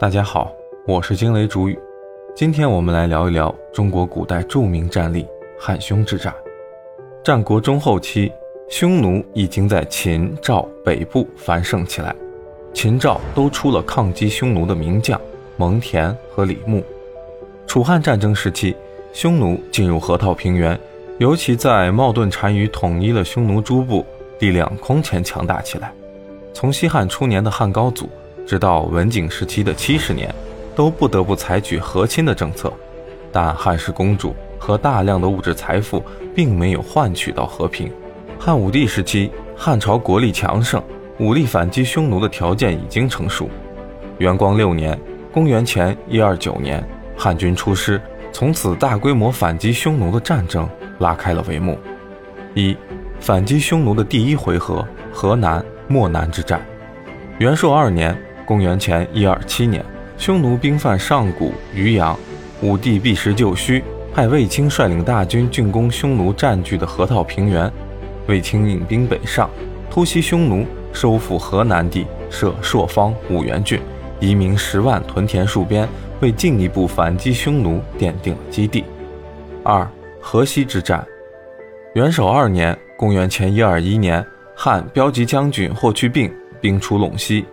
大家好，我是惊雷主语。今天我们来聊一聊中国古代著名战例汉匈之战。战国中后期，匈奴已经在秦、赵北部繁盛起来，秦赵都出了抗击匈奴的名将蒙恬和李牧。楚汉战争时期，匈奴进入河套平原，尤其在冒顿单于统一了匈奴诸部，力量空前强大起来。从西汉初年的汉高祖。直到文景时期的七十年，都不得不采取和亲的政策，但汉室公主和大量的物质财富并没有换取到和平。汉武帝时期，汉朝国力强盛，武力反击匈奴的条件已经成熟。元光六年（公元前一二九年），汉军出师，从此大规模反击匈奴的战争拉开了帷幕。一、反击匈奴的第一回合——河南漠南之战。元朔二年。公元前一二七年，匈奴兵犯上古、渔阳，武帝避实就虚，派卫青率领大军进攻匈奴占据的河套平原。卫青引兵北上，突袭匈奴，收复河南地，设朔方、五原郡，移民十万，屯田戍边，为进一步反击匈奴奠定了基地。二、河西之战。元首二年，公元前一二一年，汉骠骑将军霍去病兵出陇西。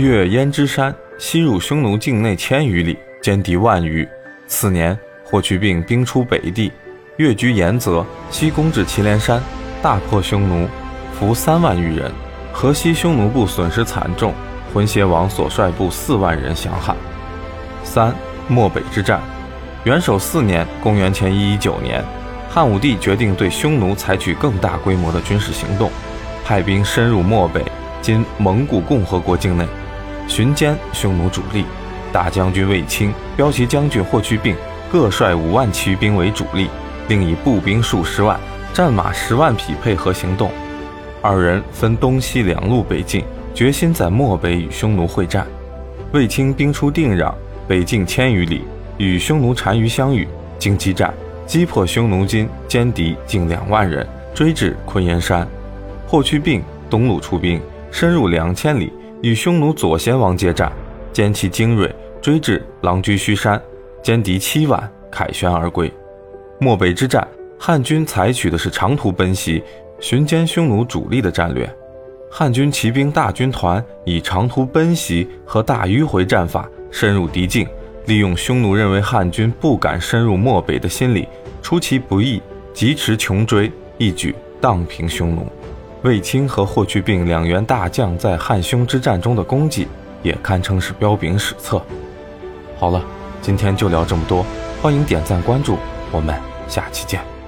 越焉支山，西入匈奴境内千余里，歼敌万余。次年，霍去病兵出北地，越居延泽，西攻至祁连山，大破匈奴，俘三万余人。河西匈奴部损失惨重，浑邪王所率部四万人降汉。三漠北之战，元首四年（公元前一一九年），汉武帝决定对匈奴采取更大规模的军事行动，派兵深入漠北（今蒙古共和国境内）。巡歼匈奴主力，大将军卫青、骠骑将军霍去病各率五万骑兵为主力，另以步兵数十万、战马十万匹配合行动。二人分东西两路北进，决心在漠北与匈奴会战。卫青兵出定壤，北进千余里，与匈奴单于相遇，经激战，击破匈奴军歼敌近两万人，追至昆岩山。霍去病东路出兵，深入两千里。与匈奴左贤王接战，歼其精锐，追至狼居胥山，歼敌七万，凯旋而归。漠北之战，汉军采取的是长途奔袭、寻歼匈奴主力的战略。汉军骑兵大军团以长途奔袭和大迂回战法深入敌境，利用匈奴认为汉军不敢深入漠北的心理，出其不意，疾驰穷追，一举荡平匈奴。卫青和霍去病两员大将在汉匈之战中的功绩，也堪称是彪炳史册。好了，今天就聊这么多，欢迎点赞关注，我们下期见。